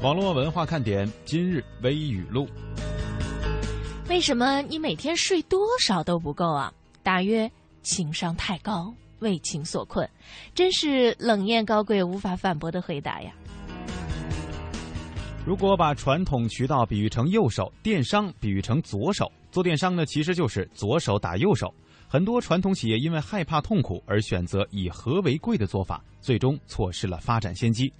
网络文化看点今日微语录：为什么你每天睡多少都不够啊？大约情商太高，为情所困，真是冷艳高贵、无法反驳的回答呀！如果把传统渠道比喻成右手，电商比喻成左手，做电商呢，其实就是左手打右手。很多传统企业因为害怕痛苦而选择以和为贵的做法，最终错失了发展先机。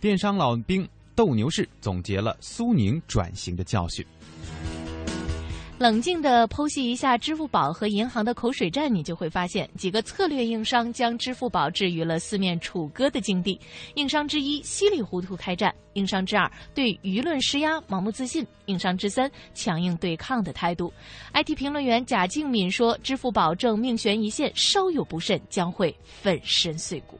电商老兵斗牛士总结了苏宁转型的教训。冷静地剖析一下支付宝和银行的口水战，你就会发现，几个策略硬伤将支付宝置于了四面楚歌的境地。硬伤之一，稀里糊涂开战；硬伤之二，对舆论施压盲目自信；硬伤之三，强硬对抗的态度。IT 评论员贾静敏说：“支付宝正命悬一线，稍有不慎将会粉身碎骨。”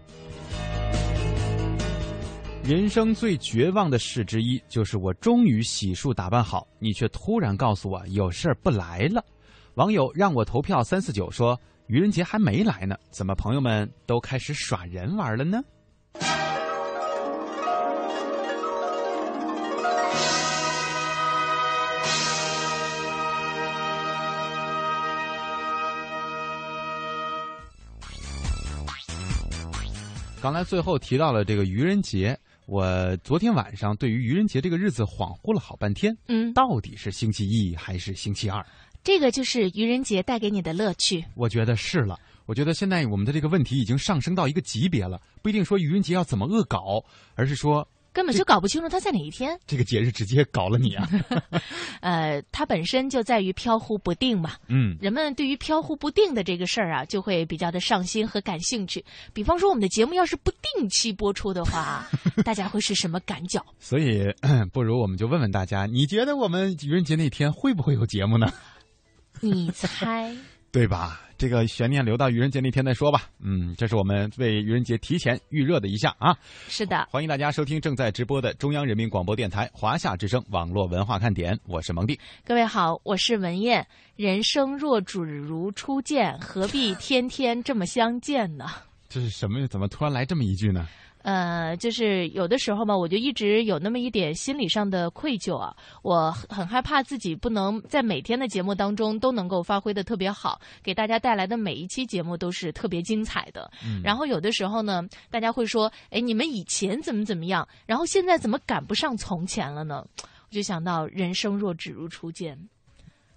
人生最绝望的事之一，就是我终于洗漱打扮好，你却突然告诉我有事儿不来了。网友让我投票三四九说，愚人节还没来呢，怎么朋友们都开始耍人玩了呢？刚才最后提到了这个愚人节。我昨天晚上对于愚人节这个日子恍惚了好半天，嗯，到底是星期一还是星期二？这个就是愚人节带给你的乐趣。我觉得是了，我觉得现在我们的这个问题已经上升到一个级别了，不一定说愚人节要怎么恶搞，而是说。根本就搞不清楚它在哪一天。这个节日直接搞了你啊！呃，它本身就在于飘忽不定嘛。嗯，人们对于飘忽不定的这个事儿啊，就会比较的上心和感兴趣。比方说，我们的节目要是不定期播出的话，大家会是什么感觉？所以，不如我们就问问大家，你觉得我们愚人节那天会不会有节目呢？你猜？对吧？这个悬念留到愚人节那天再说吧。嗯，这是我们为愚人节提前预热的一下啊。是的，欢迎大家收听正在直播的中央人民广播电台华夏之声网络文化看点，我是蒙蒂。各位好，我是文艳。人生若只如初见，何必天天这么相见呢？这是什么？怎么突然来这么一句呢？呃，就是有的时候嘛，我就一直有那么一点心理上的愧疚啊。我很害怕自己不能在每天的节目当中都能够发挥的特别好，给大家带来的每一期节目都是特别精彩的。然后有的时候呢，大家会说：“哎，你们以前怎么怎么样？然后现在怎么赶不上从前了呢？”我就想到，人生若只如初见，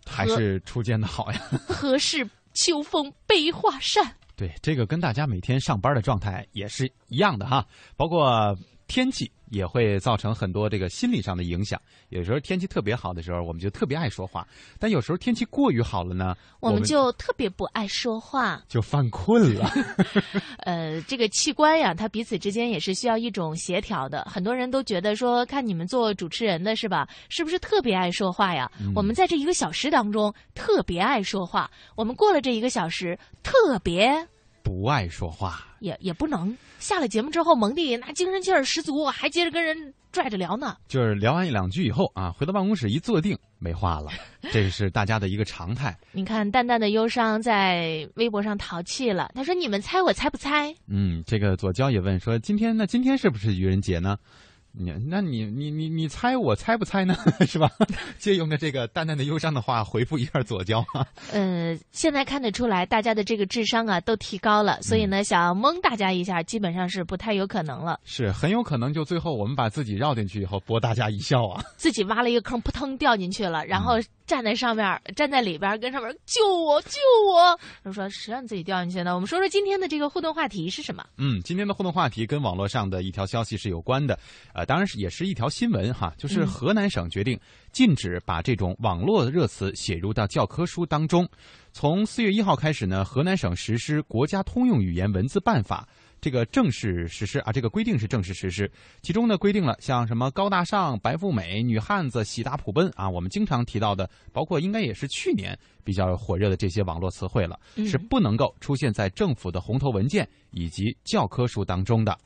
还是初见的好呀。何事秋风悲画扇？对，这个跟大家每天上班的状态也是一样的哈，包括天气。也会造成很多这个心理上的影响。有时候天气特别好的时候，我们就特别爱说话；但有时候天气过于好了呢，我们就特别不爱说话，就犯困了。呃，这个器官呀，它彼此之间也是需要一种协调的。很多人都觉得说，看你们做主持人的是吧，是不是特别爱说话呀？我们在这一个小时当中特别爱说话，我们过了这一个小时特别。不爱说话，也也不能下了节目之后，蒙蒂那精神气儿十足，还接着跟人拽着聊呢。就是聊完一两句以后啊，回到办公室一坐定，没话了。这是大家的一个常态。你看，淡淡的忧伤在微博上淘气了。他说：“你们猜我猜不猜？”嗯，这个左娇也问说：“今天那今天是不是愚人节呢？”你那你你你你猜我猜不猜呢？是吧？借用着这个淡淡的忧伤的话回复一下左交啊。呃，现在看得出来，大家的这个智商啊都提高了，所以呢，想蒙大家一下，基本上是不太有可能了。是很有可能，就最后我们把自己绕进去以后，博大家一笑啊。自己挖了一个坑，扑腾掉进去了，然后。站在上面，站在里边，跟上面救我，救我！就说：“谁让你自己掉进去的？”我们说说今天的这个互动话题是什么？嗯，今天的互动话题跟网络上的一条消息是有关的，呃，当然是也是一条新闻哈，就是河南省决定禁止把这种网络热词写入到教科书当中。从四月一号开始呢，河南省实施《国家通用语言文字办法》。这个正式实施啊，这个规定是正式实施。其中呢，规定了像什么高大上、白富美、女汉子、喜大普奔啊，我们经常提到的，包括应该也是去年比较火热的这些网络词汇了，是不能够出现在政府的红头文件以及教科书当中的。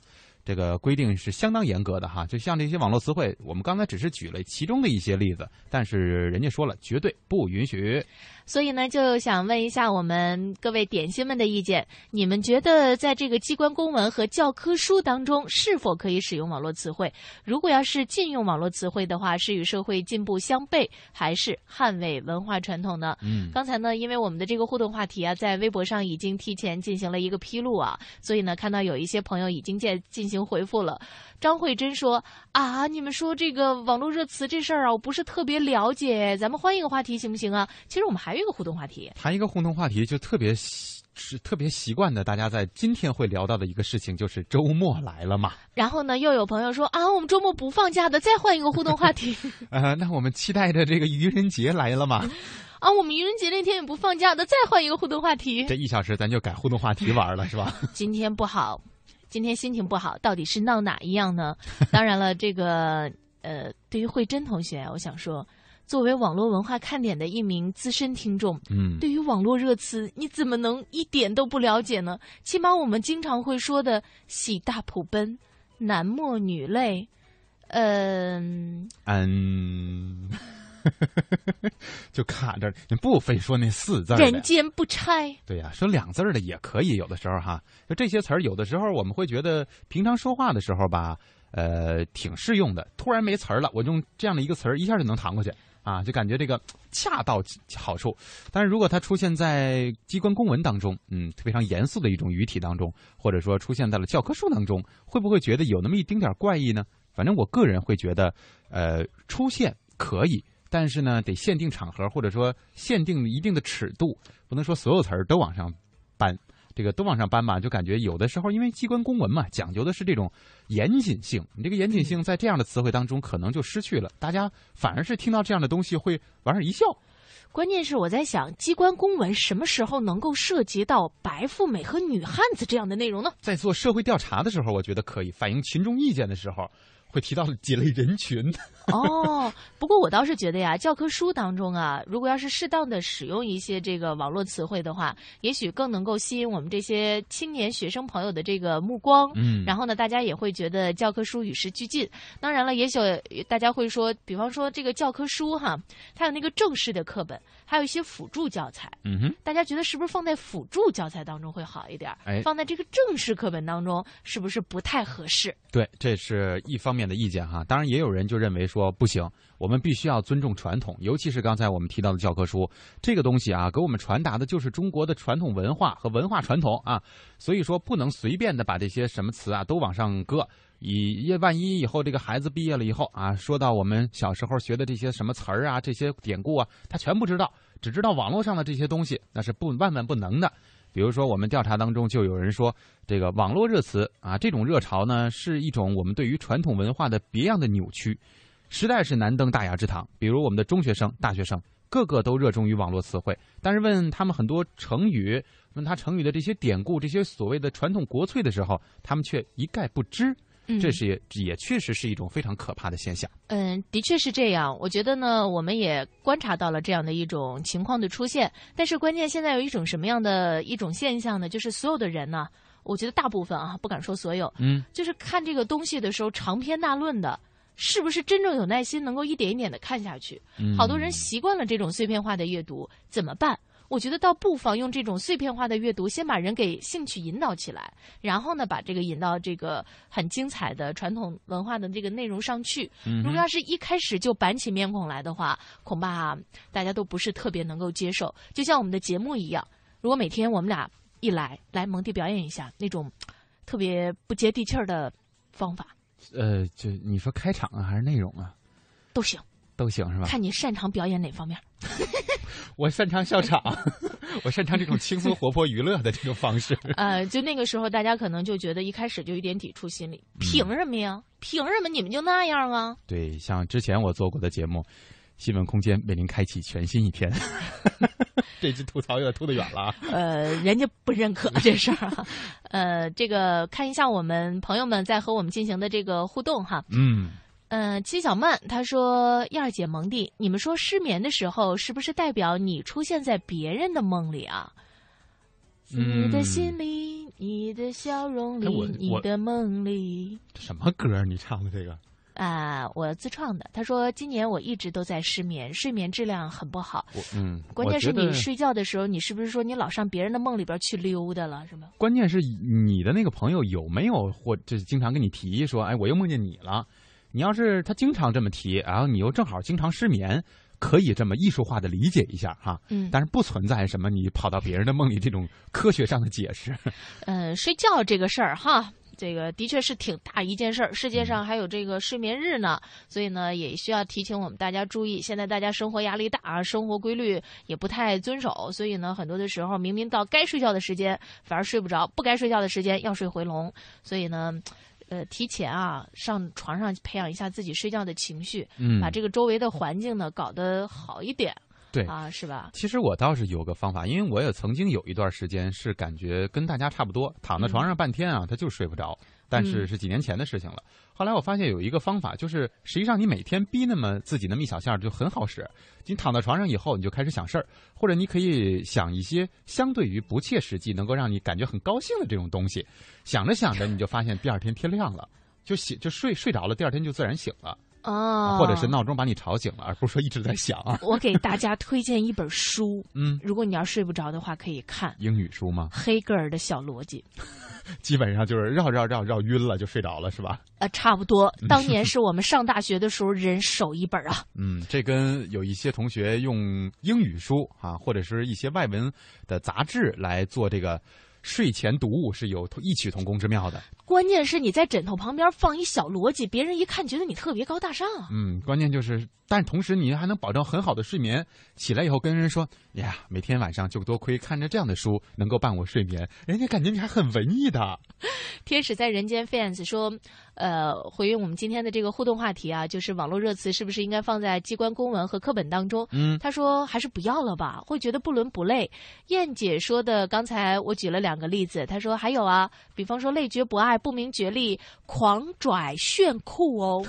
这个规定是相当严格的哈。就像这些网络词汇，我们刚才只是举了其中的一些例子，但是人家说了，绝对不允许。所以呢，就想问一下我们各位点心们的意见，你们觉得在这个机关公文和教科书当中是否可以使用网络词汇？如果要是禁用网络词汇的话，是与社会进步相悖，还是捍卫文化传统呢？嗯，刚才呢，因为我们的这个互动话题啊，在微博上已经提前进行了一个披露啊，所以呢，看到有一些朋友已经在进行回复了。张慧珍说：“啊，你们说这个网络热词这事儿啊，我不是特别了解，咱们换一个话题行不行啊？其实我们还有一个互动话题，谈一个互动话题就特别习是特别习惯的，大家在今天会聊到的一个事情就是周末来了嘛。然后呢，又有朋友说啊，我们周末不放假的，再换一个互动话题。呃，那我们期待着这个愚人节来了嘛？啊，我们愚人节那天也不放假的，再换一个互动话题。这一小时咱就改互动话题玩了，是吧？今天不好。”今天心情不好，到底是闹哪一样呢？当然了，这个呃，对于慧珍同学，我想说，作为网络文化看点的一名资深听众，嗯，对于网络热词，你怎么能一点都不了解呢？起码我们经常会说的“喜大普奔”“男默女泪”，嗯嗯。就卡着，你不非说那四字人间不拆。对呀，说两字的也可以，有的时候哈，就这些词儿，有的时候我们会觉得平常说话的时候吧，呃，挺适用的。突然没词儿了，我用这样的一个词儿，一下就能弹过去啊，就感觉这个恰到好处。但是如果它出现在机关公文当中，嗯，非常严肃的一种语体当中，或者说出现在了教科书当中，会不会觉得有那么一丁点怪异呢？反正我个人会觉得，呃，出现可以。但是呢，得限定场合，或者说限定一定的尺度，不能说所有词儿都往上搬。这个都往上搬吧，就感觉有的时候，因为机关公文嘛，讲究的是这种严谨性。你这个严谨性在这样的词汇当中可能就失去了，大家反而是听到这样的东西会莞尔一笑。关键是我在想，机关公文什么时候能够涉及到白富美和女汉子这样的内容呢？在做社会调查的时候，我觉得可以反映群众意见的时候。会提到几类人群 哦，不过我倒是觉得呀，教科书当中啊，如果要是适当的使用一些这个网络词汇的话，也许更能够吸引我们这些青年学生朋友的这个目光。嗯，然后呢，大家也会觉得教科书与时俱进。当然了，也许大家会说，比方说这个教科书哈，它有那个正式的课本，还有一些辅助教材。嗯哼，大家觉得是不是放在辅助教材当中会好一点？哎，放在这个正式课本当中是不是不太合适？对，这是一方面。面的意见哈，当然也有人就认为说不行，我们必须要尊重传统，尤其是刚才我们提到的教科书这个东西啊，给我们传达的就是中国的传统文化和文化传统啊，所以说不能随便的把这些什么词啊都往上搁，以万一以后这个孩子毕业了以后啊，说到我们小时候学的这些什么词儿啊，这些典故啊，他全不知道，只知道网络上的这些东西，那是不万万不能的。比如说，我们调查当中就有人说，这个网络热词啊，这种热潮呢，是一种我们对于传统文化的别样的扭曲。时代是难登大雅之堂，比如我们的中学生、大学生，个个都热衷于网络词汇，但是问他们很多成语，问他成语的这些典故、这些所谓的传统国粹的时候，他们却一概不知。这是也也确实是一种非常可怕的现象。嗯，的确是这样。我觉得呢，我们也观察到了这样的一种情况的出现。但是关键现在有一种什么样的一种现象呢？就是所有的人呢，我觉得大部分啊，不敢说所有，嗯，就是看这个东西的时候长篇大论的，是不是真正有耐心能够一点一点的看下去？好多人习惯了这种碎片化的阅读，怎么办？我觉得倒不妨用这种碎片化的阅读，先把人给兴趣引导起来，然后呢，把这个引到这个很精彩的传统文化的这个内容上去。如果要是一开始就板起面孔来的话，恐怕大家都不是特别能够接受。就像我们的节目一样，如果每天我们俩一来来蒙地表演一下那种特别不接地气儿的方法，呃，就你说开场啊，还是内容啊，都行。都行是吧？看你擅长表演哪方面。我擅长笑场，我擅长这种轻松活泼娱乐的这种方式。呃，就那个时候，大家可能就觉得一开始就有点抵触心理。凭什么呀？凭什么你们就那样啊？对，像之前我做过的节目《新闻空间》，为您开启全新一天。这句吐槽有点吐得远了。呃，人家不认可这事儿啊。呃，这个看一下我们朋友们在和我们进行的这个互动哈。嗯。嗯，七小曼她说：“燕儿姐蒙蒂，你们说失眠的时候是不是代表你出现在别人的梦里啊？你的心里，你的笑容里，你的梦里。什么歌？你唱的这个？啊，我自创的。他说，今年我一直都在失眠，睡眠质量很不好。嗯，关键是你睡觉的时候，你是不是说你老上别人的梦里边去溜达了，是吗？关键是你的那个朋友有没有或就是经常跟你提说，哎，我又梦见你了。你要是他经常这么提，然后你又正好经常失眠，可以这么艺术化的理解一下哈。嗯，但是不存在什么你跑到别人的梦里这种科学上的解释。嗯，睡觉这个事儿哈。这个的确是挺大一件事儿，世界上还有这个睡眠日呢，所以呢也需要提醒我们大家注意。现在大家生活压力大啊，生活规律也不太遵守，所以呢很多的时候明明到该睡觉的时间反而睡不着，不该睡觉的时间要睡回笼。所以呢，呃，提前啊上床上培养一下自己睡觉的情绪，嗯，把这个周围的环境呢搞得好一点。对啊，是吧？其实我倒是有个方法，因为我也曾经有一段时间是感觉跟大家差不多，躺在床上半天啊，他就睡不着。但是是几年前的事情了。后来我发现有一个方法，就是实际上你每天逼那么自己那么一小下就很好使。你躺到床上以后，你就开始想事儿，或者你可以想一些相对于不切实际、能够让你感觉很高兴的这种东西。想着想着，你就发现第二天天亮了，就醒就睡睡着了，第二天就自然醒了。哦，或者是闹钟把你吵醒了，而不是说一直在响。我给大家推荐一本书，嗯，如果你要睡不着的话，可以看英语书吗？黑格尔的小逻辑，基本上就是绕绕绕绕晕了就睡着了，是吧？呃，差不多。当年是我们上大学的时候人手一本啊。嗯，这跟有一些同学用英语书啊，或者是一些外文的杂志来做这个。睡前读物是有异曲同工之妙的。关键是你在枕头旁边放一小逻辑，别人一看觉得你特别高大上。嗯，关键就是，但同时你还能保证很好的睡眠。起来以后跟人说：“呀，每天晚上就多亏看着这样的书能够伴我睡眠。”人家感觉你还很文艺的。天使在人间 fans 说：“呃，回应我们今天的这个互动话题啊，就是网络热词是不是应该放在机关公文和课本当中？”嗯，他说还是不要了吧，会觉得不伦不类。燕姐说的，刚才我举了两个例子，他说还有啊，比方说累觉不爱。不明觉厉，狂拽炫酷哦，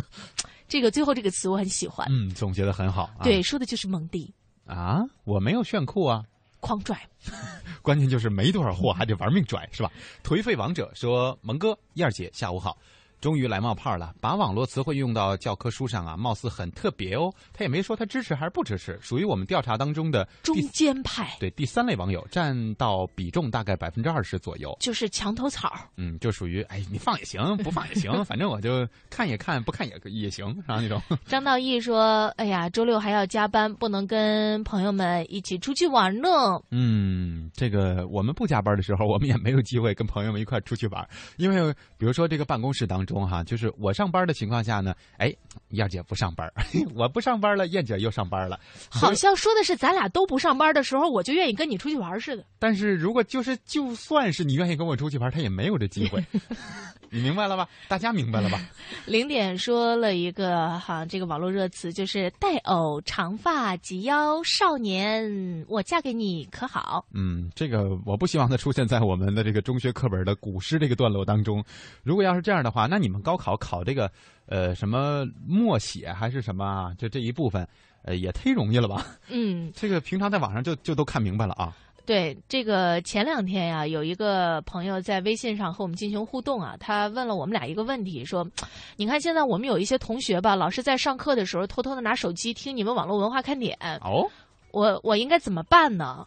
这个最后这个词我很喜欢。嗯，总结的很好。对，说的就是蒙蒂啊，我没有炫酷啊，狂拽。关键就是没多少货，还得玩命拽，是吧？颓废王者说：“蒙哥，燕儿姐，下午好。”终于来冒泡了，把网络词汇用到教科书上啊，貌似很特别哦。他也没说他支持还是不支持，属于我们调查当中的中间派。对，第三类网友占到比重大概百分之二十左右，就是墙头草。嗯，就属于哎，你放也行，不放也行，反正我就看也看，不看也也行，然后？那种。张道义说：“哎呀，周六还要加班，不能跟朋友们一起出去玩呢。”嗯，这个我们不加班的时候，我们也没有机会跟朋友们一块出去玩，因为比如说这个办公室当。中哈，就是我上班的情况下呢，哎，燕姐不上班，我不上班了，燕姐又上班了，好像说的是咱俩都不上班的时候，我就愿意跟你出去玩似的。但是如果就是就算是你愿意跟我出去玩，他也没有这机会，你明白了吧？大家明白了吧？零点说了一个哈，这个网络热词就是带偶、长发及腰少年，我嫁给你可好？嗯，这个我不希望它出现在我们的这个中学课本的古诗这个段落当中。如果要是这样的话，那你们高考考这个，呃，什么默写还是什么啊？就这一部分，呃，也忒容易了吧？嗯，这个平常在网上就就都看明白了啊。对，这个前两天呀，有一个朋友在微信上和我们进行互动啊，他问了我们俩一个问题，说：“你看现在我们有一些同学吧，老师在上课的时候偷偷的拿手机听你们网络文化看点，哦，我我应该怎么办呢？”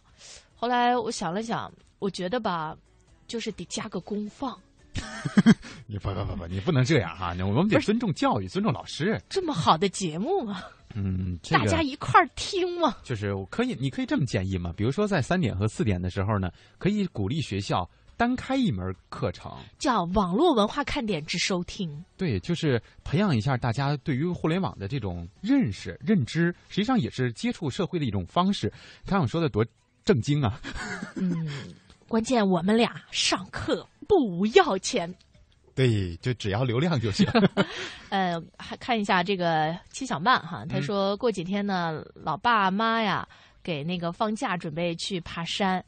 后来我想了想，我觉得吧，就是得加个公放。你不不不不，你不能这样哈！我们得尊重教育，尊重老师。这么好的节目啊？嗯，大家一块儿听嘛？就是我可以，你可以这么建议嘛？比如说在三点和四点的时候呢，可以鼓励学校单开一门课程，叫网络文化看点之收听。对，就是培养一下大家对于互联网的这种认识、认知，实际上也是接触社会的一种方式。看我说的多正经啊！嗯，关键我们俩上课不要钱。对，就只要流量就行。呃，还看一下这个七小曼哈，他说过几天呢，老爸妈呀给那个放假，准备去爬山。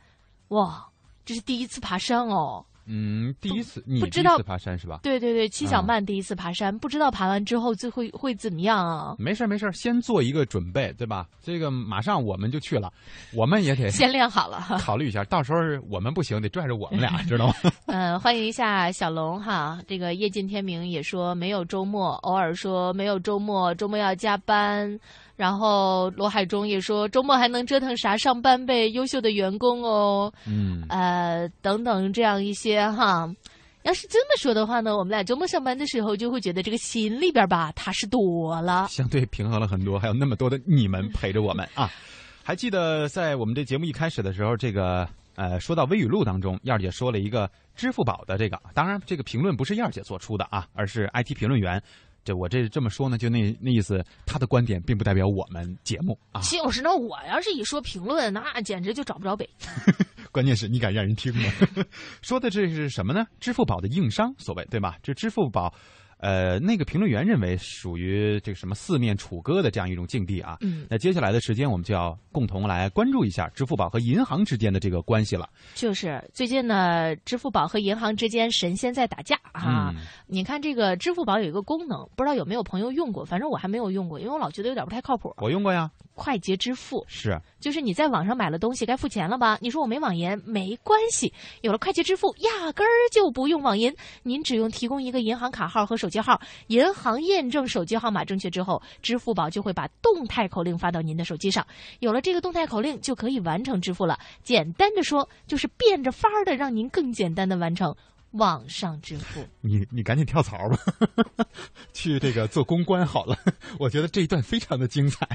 哇，这是第一次爬山哦。嗯，第一次你不知道爬山是吧？对对对，七小曼第一次爬山，不知道爬完之后最会会怎么样啊？没事没事，先做一个准备，对吧？这个马上我们就去了，我们也得先练好了，考虑一下，到时候我们不行，得拽着我们俩，知道吗？嗯，欢迎一下小龙哈，这个夜尽天明也说没有周末，偶尔说没有周末，周末要加班。然后罗海中也说，周末还能折腾啥？上班呗，优秀的员工哦。嗯，呃，等等，这样一些哈。要是这么说的话呢，我们俩周末上班的时候就会觉得这个心里边吧踏实多了，相对平衡了很多。还有那么多的你们陪着我们啊！还记得在我们这节目一开始的时候，这个呃，说到微语录当中，燕儿姐说了一个支付宝的这个，当然这个评论不是燕儿姐做出的啊，而是 IT 评论员。这我这这么说呢，就那那意思，他的观点并不代表我们节目啊。就是那我要是一说评论，那简直就找不着北。关键是你敢让人听吗？说的这是什么呢？支付宝的硬伤，所谓对吧？这支付宝。呃，那个评论员认为属于这个什么四面楚歌的这样一种境地啊。嗯，那接下来的时间，我们就要共同来关注一下支付宝和银行之间的这个关系了。就是最近呢，支付宝和银行之间神仙在打架啊。你看这个支付宝有一个功能，不知道有没有朋友用过？反正我还没有用过，因为我老觉得有点不太靠谱。我用过呀。快捷支付是，就是你在网上买了东西该付钱了吧？你说我没网银，没关系，有了快捷支付，压根儿就不用网银，您只用提供一个银行卡号和手机号，银行验证手机号码正确之后，支付宝就会把动态口令发到您的手机上，有了这个动态口令就可以完成支付了。简单的说，就是变着法儿的让您更简单的完成。网上支付，你你赶紧跳槽吧，去这个做公关好了。我觉得这一段非常的精彩。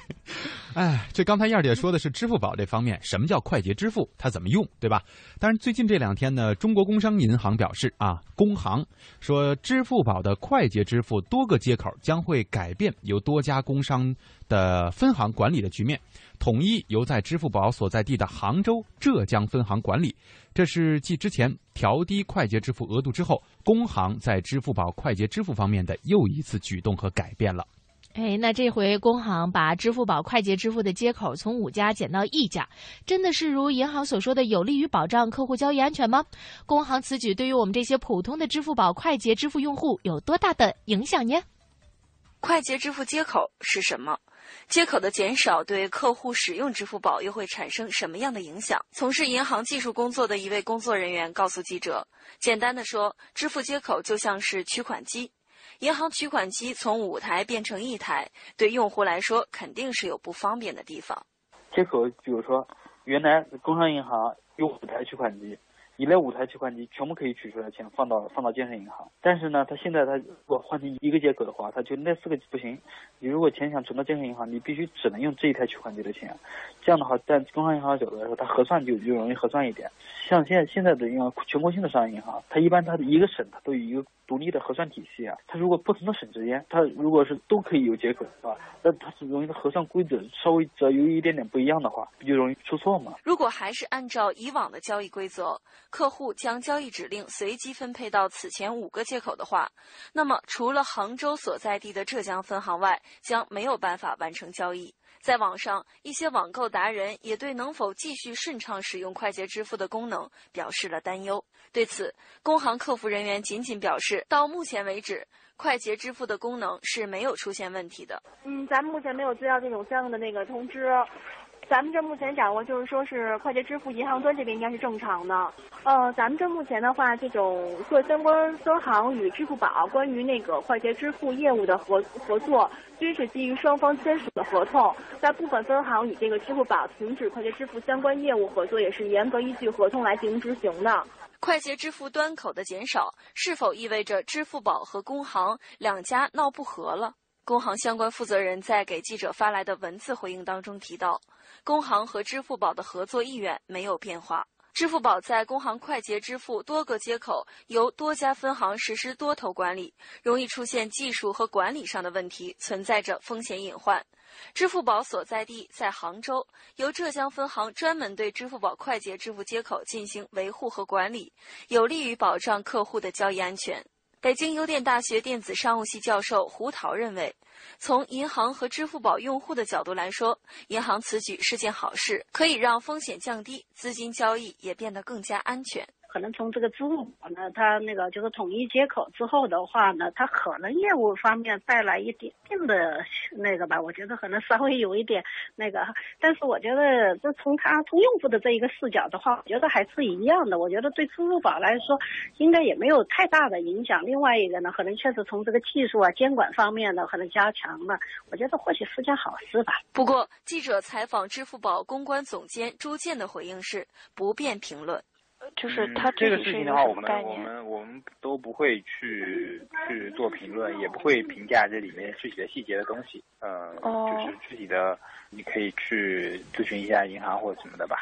哎，这刚才燕姐说的是支付宝这方面，什么叫快捷支付？它怎么用，对吧？但是最近这两天呢，中国工商银行表示啊，工行说支付宝的快捷支付多个接口将会改变由多家工商的分行管理的局面。统一由在支付宝所在地的杭州、浙江分行管理，这是继之前调低快捷支付额度之后，工行在支付宝快捷支付方面的又一次举动和改变了。哎，那这回工行把支付宝快捷支付的接口从五家减到一家，真的是如银行所说的有利于保障客户交易安全吗？工行此举对于我们这些普通的支付宝快捷支付用户有多大的影响呢？快捷支付接口是什么？接口的减少对客户使用支付宝又会产生什么样的影响？从事银行技术工作的一位工作人员告诉记者：“简单的说，支付接口就像是取款机，银行取款机从五台变成一台，对用户来说肯定是有不方便的地方。接口，比如说，原来工商银行有五台取款机。”你那五台取款机全部可以取出来钱放到放到建设银行，但是呢，它现在它如果换成一个接口的话，它就那四个不行。你如果钱想存到建设银行，你必须只能用这一台取款机的钱。这样的话，在工商银行角度来说，它核算就就容易核算一点。像现在现在的银行全国性的商业银行，它一般它的一个省它都有一个独立的核算体系啊。它如果不同的省之间，它如果是都可以有接口的话，那它是容易的核算规则稍微只要有一点点不一样的话，不就容易出错吗？如果还是按照以往的交易规则。客户将交易指令随机分配到此前五个接口的话，那么除了杭州所在地的浙江分行外，将没有办法完成交易。在网上，一些网购达人也对能否继续顺畅使用快捷支付的功能表示了担忧。对此，工行客服人员仅仅表示，到目前为止，快捷支付的功能是没有出现问题的。嗯，咱们目前没有接到这种相应的那个通知。咱们这目前掌握就是说是快捷支付银行端这边应该是正常的。呃，咱们这目前的话，这种各相关分行与支付宝关于那个快捷支付业务的合合作，均是基于双方签署的合同。在部分分行与这个支付宝停止快捷支付相关业务合作，也是严格依据合同来进行执行的。快捷支付端口的减少，是否意味着支付宝和工行两家闹不和了？工行相关负责人在给记者发来的文字回应当中提到。工行和支付宝的合作意愿没有变化。支付宝在工行快捷支付多个接口由多家分行实施多头管理，容易出现技术和管理上的问题，存在着风险隐患。支付宝所在地在杭州，由浙江分行专门对支付宝快捷支付接口进行维护和管理，有利于保障客户的交易安全。北京邮电大学电子商务系教授胡桃认为，从银行和支付宝用户的角度来说，银行此举是件好事，可以让风险降低，资金交易也变得更加安全。可能从这个支付宝呢，它那个就是统一接口之后的话呢，它可能业务方面带来一点点的那个吧，我觉得可能稍微有一点那个，但是我觉得这从它从用户的这一个视角的话，我觉得还是一样的。我觉得对支付宝来说，应该也没有太大的影响。另外一个呢，可能确实从这个技术啊、监管方面呢，可能加强了，我觉得或许是件好事吧。不过，记者采访支付宝公关总监朱建的回应是不便评论。就是它这个事情的话，我们概我们我们都不会去去做评论，也不会评价这里面具体的细节的东西。呃，哦就是具体的，你可以去咨询一下银行或者什么的吧。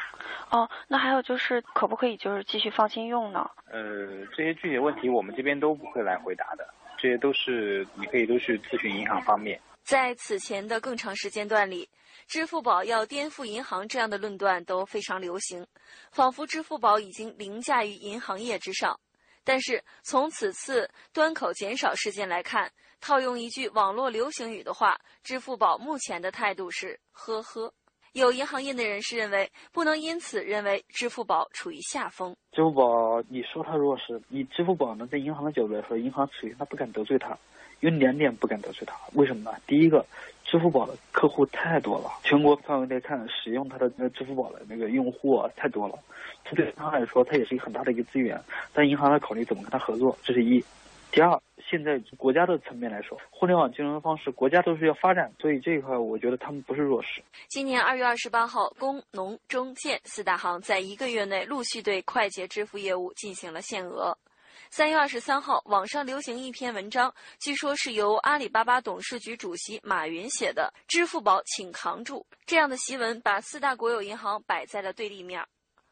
哦，那还有就是可不可以就是继续放心用呢？呃，这些具体的问题我们这边都不会来回答的，这些都是你可以都去咨询银行方面。在此前的更长时间段里，支付宝要颠覆银行这样的论断都非常流行，仿佛支付宝已经凌驾于银行业之上。但是从此次端口减少事件来看，套用一句网络流行语的话，支付宝目前的态度是“呵呵”。有银行业内人士认为，不能因此认为支付宝处于下风。支付宝，你说它弱势，以支付宝呢，在银行的角度来说，银行处于它不敢得罪它，有两点不敢得罪它。为什么呢？第一个，支付宝的客户太多了，全国范围内看，使用它的那支付宝的那个用户啊太多了，这对银行来说，它也是一个很大的一个资源。但银行在考虑怎么跟它合作，这是一。第二，现在国家的层面来说，互联网金融的方式国家都是要发展，所以这一块我觉得他们不是弱势。今年二月二十八号，工农中建四大行在一个月内陆续对快捷支付业务进行了限额。三月二十三号，网上流行一篇文章，据说是由阿里巴巴董事局主席马云写的，“支付宝请扛住”这样的檄文，把四大国有银行摆在了对立面。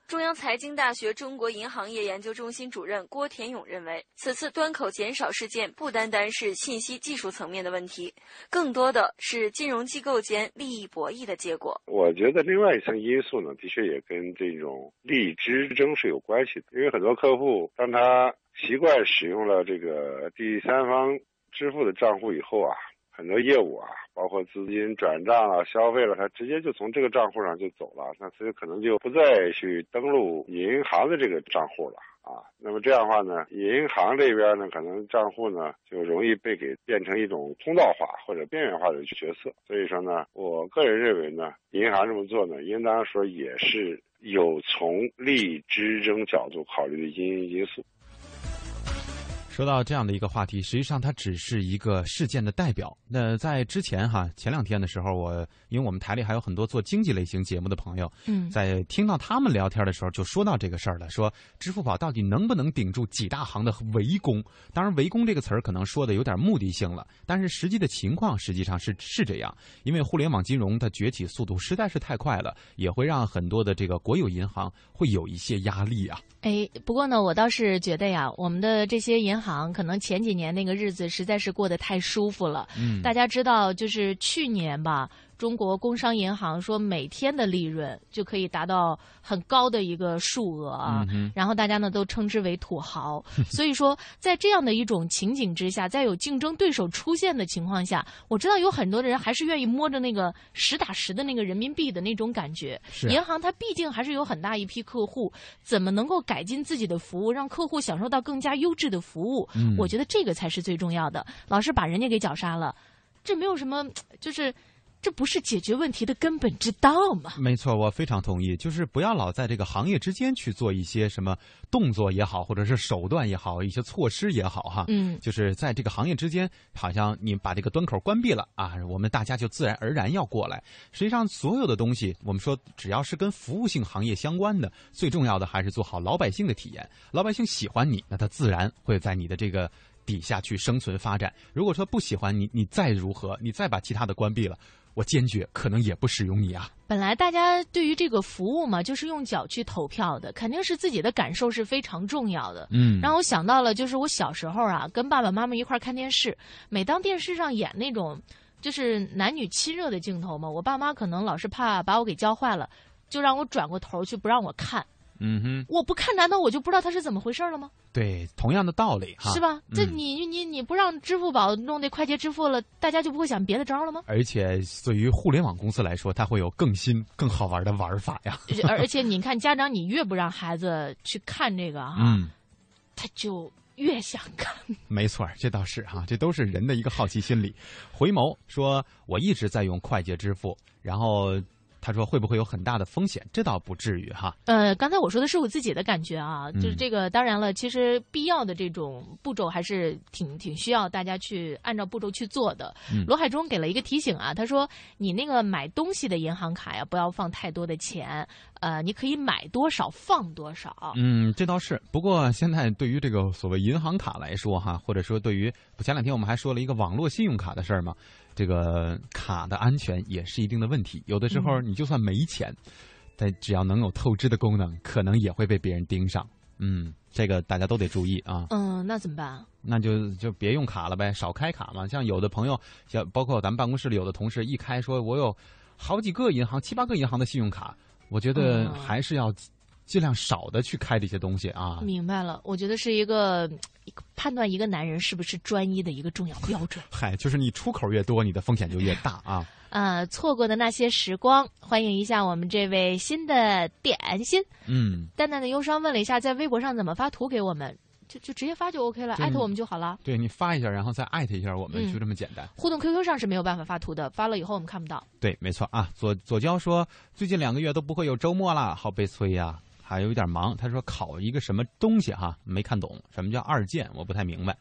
中央财经大学中国银行业研究中心主任郭田勇认为，此次端口减少事件不单单是信息技术层面的问题，更多的是金融机构间利益博弈的结果。我觉得另外一层因素呢，的确也跟这种利益之争是有关系的，因为很多客户当他习惯使用了这个第三方支付的账户以后啊。很多业务啊，包括资金转账啊、消费了，他直接就从这个账户上就走了，那所以可能就不再去登录银行的这个账户了啊。那么这样的话呢，银行这边呢，可能账户呢就容易被给变成一种通道化或者边缘化的角色。所以说呢，我个人认为呢，银行这么做呢，应当说也是有从利益之争角度考虑的因因素。说到这样的一个话题，实际上它只是一个事件的代表。那在之前哈，前两天的时候，我因为我们台里还有很多做经济类型节目的朋友，嗯，在听到他们聊天的时候，就说到这个事儿了，说支付宝到底能不能顶住几大行的围攻？当然，围攻这个词儿可能说的有点目的性了，但是实际的情况实际上是是这样，因为互联网金融的崛起速度实在是太快了，也会让很多的这个国有银行会有一些压力啊。哎，不过呢，我倒是觉得呀，我们的这些银行可能前几年那个日子实在是过得太舒服了。嗯，大家知道，就是去年吧。中国工商银行说，每天的利润就可以达到很高的一个数额啊，然后大家呢都称之为土豪。所以说，在这样的一种情景之下，在有竞争对手出现的情况下，我知道有很多的人还是愿意摸着那个实打实的那个人民币的那种感觉。银行它毕竟还是有很大一批客户，怎么能够改进自己的服务，让客户享受到更加优质的服务？我觉得这个才是最重要的。老是把人家给绞杀了，这没有什么，就是。这不是解决问题的根本之道吗？没错，我非常同意。就是不要老在这个行业之间去做一些什么动作也好，或者是手段也好，一些措施也好，哈。嗯，就是在这个行业之间，好像你把这个端口关闭了啊，我们大家就自然而然要过来。实际上，所有的东西，我们说只要是跟服务性行业相关的，最重要的还是做好老百姓的体验。老百姓喜欢你，那他自然会在你的这个底下去生存发展。如果说不喜欢你，你再如何，你再把其他的关闭了。我坚决可能也不使用你啊！本来大家对于这个服务嘛，就是用脚去投票的，肯定是自己的感受是非常重要的。嗯，让我想到了，就是我小时候啊，跟爸爸妈妈一块看电视，每当电视上演那种就是男女亲热的镜头嘛，我爸妈可能老是怕把我给教坏了，就让我转过头去不让我看。嗯哼，我不看，难道我就不知道它是怎么回事了吗？对，同样的道理哈，是吧？这嗯你你你不让支付宝弄那快捷支付了，大家就不会想别的招了吗？而且对于互联网公司来说，它会有更新、更好玩的玩法呀。而 而且你看，家长你越不让孩子去看这个哈，嗯，他就越想看。没错，这倒是哈、这都是人的一个好奇心理。回眸说，我一直在用快捷支付，然后他说会不会有很大的风险？这倒不至于哈。呃，刚才我说的是我自己的感觉啊，就是嗯这个，当然了，其实必要的这种步骤还是挺挺需要大家去按照步骤去做的。嗯罗海中给了一个提醒啊，他说你那个买东西的银行卡呀，不要放太多的钱，呃，你可以买多少放多少。嗯，这倒是。不过现在对于这个所谓银行卡来说哈，或者说对于前两天我们还说了一个网络信用卡的事儿嘛，这个卡的安全也是一定的问题。有的时候嗯你就算没钱，但只要能有透支的功能，可能也会被别人盯上。嗯，这个大家都得注意啊。嗯，那怎么办？那就就别用卡了呗，少开卡嘛。像有的朋友，像包括咱们办公室里有的同事，一开说我有好几个银行、七八个银行的信用卡，我觉得嗯还是要尽量少的去开这些东西啊。明白了，我觉得是一个判断一个男人是不是专一的一个重要标准。嗨，就是你出口越多，你的风险就越大啊。呃，错过的那些时光，欢迎一下我们这位新的点心。嗯，淡淡的忧伤问了一下，在微博上怎么发图给我们？就就直接发就 OK 了，艾特我们就好了。对你发一下，然后再艾特一下我们，嗯就这么简单。互动 QQ 上是没有办法发图的，发了以后我们看不到。对，没错啊。左左娇说，最近两个月都不会有周末了，好悲催呀、还有一点忙。他说考一个什么东西哈，没看懂，什么叫二建，我不太明白。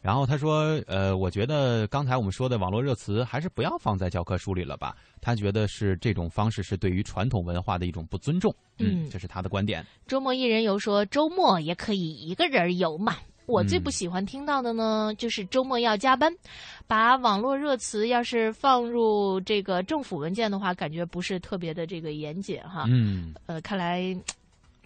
然后他说，呃，我觉得刚才我们说的网络热词还是不要放在教科书里了吧？他觉得是这种方式是对于传统文化的一种不尊重。嗯这是他的观点。周末一人游说，周末也可以一个人游嘛。我最不喜欢听到的呢，就是周末要加班，把网络热词要是放入这个政府文件的话，感觉不是特别的这个严谨哈。嗯，呃，看来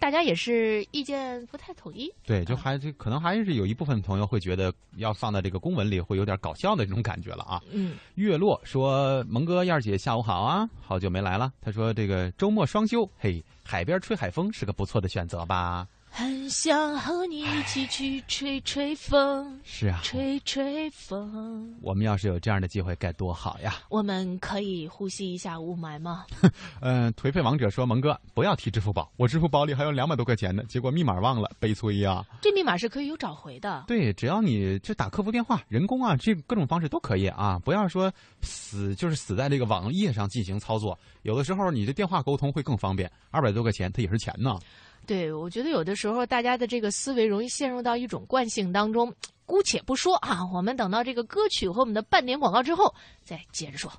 大家也是意见不太统一。对，就还这可能还是有一部分朋友会觉得要放在这个公文里会有点搞笑的这种感觉了啊。嗯，月落说：“蒙哥、燕儿姐，下午好啊，好久没来了。”他说：“这个周末双休，嘿，海边吹海风是个不错的选择吧很想和你一起去吹吹风，？”是啊，吹吹风。我们要是有这样的机会该多好呀！我们可以呼吸一下雾霾吗？嗯、颓废王者说：“蒙哥，不要提支付宝，我支付宝里还有两百多块钱呢，结果密码忘了，悲催呀！”这密码是可以有找回的。对，只要你就打客服电话、人工啊，这各种方式都可以啊，不要说死就是死在这个网页上进行操作。有的时候你的电话沟通会更方便，二百多块钱它也是钱呢。对，我觉得有的时候大家的这个思维容易陷入到一种惯性当中。姑且不说啊，我们等到这个歌曲和我们的半点广告之后再接着说。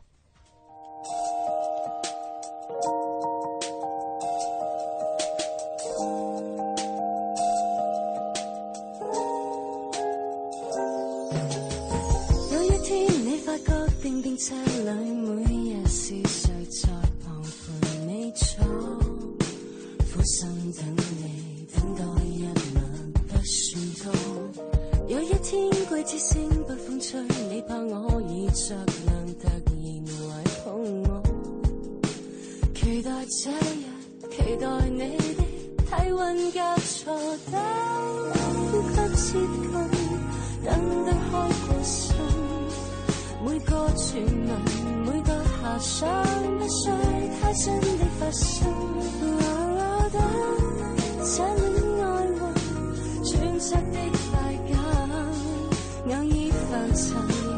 有一天你發覺叮叮車裏每日是谁在旁陪你坐，心等你，等待一晚不算多。有一天季節性北風吹，你怕我已着凉，突然懷抱我，期待這日，期待你的體溫交錯，等呼吸接近。等得開過心，每個傳聞，每個遐想，不需太真的發生。我我等這戀愛運，專輯的快感，偶爾凡塵，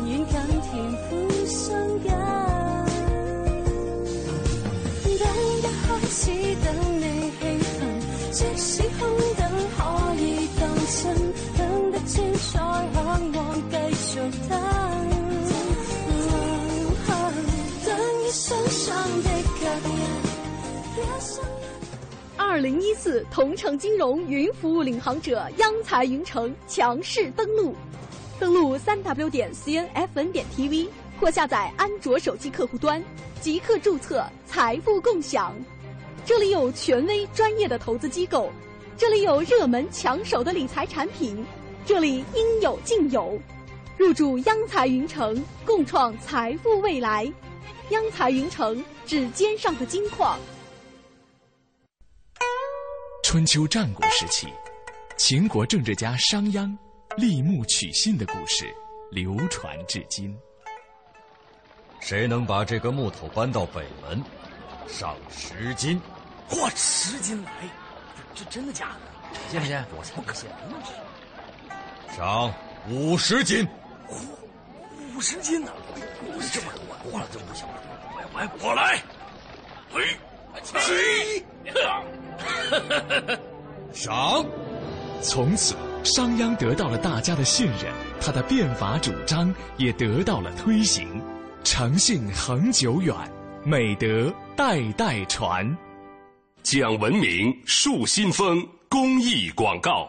遠近甜苦相間。等一開始等你兴奋，即使空等可以當真，二零一四同城金融云服务领航者央财云城强势登录，登录三 w 点 cnfn 点 tv 或下载安卓手机客户端，即刻注册财富共享。这里有权威专业的投资机构，这里有热门抢手的理财产品，这里应有尽有。入驻央财云城，共创财富未来。央财云城，指尖上的金矿。春秋战国时期，秦国政治家商鞅立木取信的故事流传至今。谁能把这个木头搬到北门，赏十斤。嚯，十斤来！这这真的假的？信不信？我才不信。赏五十斤。嚯，五十斤呢？这么多，我这不行。我我来。嘿，起！上。从此，商鞅得到了大家的信任，他的变法主张也得到了推行。诚信恒久远，美德代代传。讲文明树新风公益广告。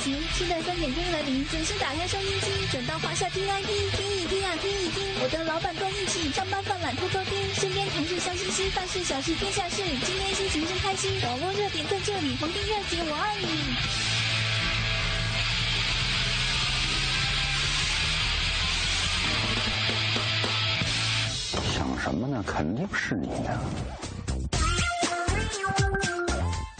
行，期待三点钟来临，准时打开收音机，转到华夏 T I P，听一听啊，听一听。我的老板够义气，上班犯懒偷偷听，身边同事笑嘻嘻，办事小事天下事，今天心情真开心。网络热点在这里，逢听热姐我爱你。想什么呢？肯定是你呀、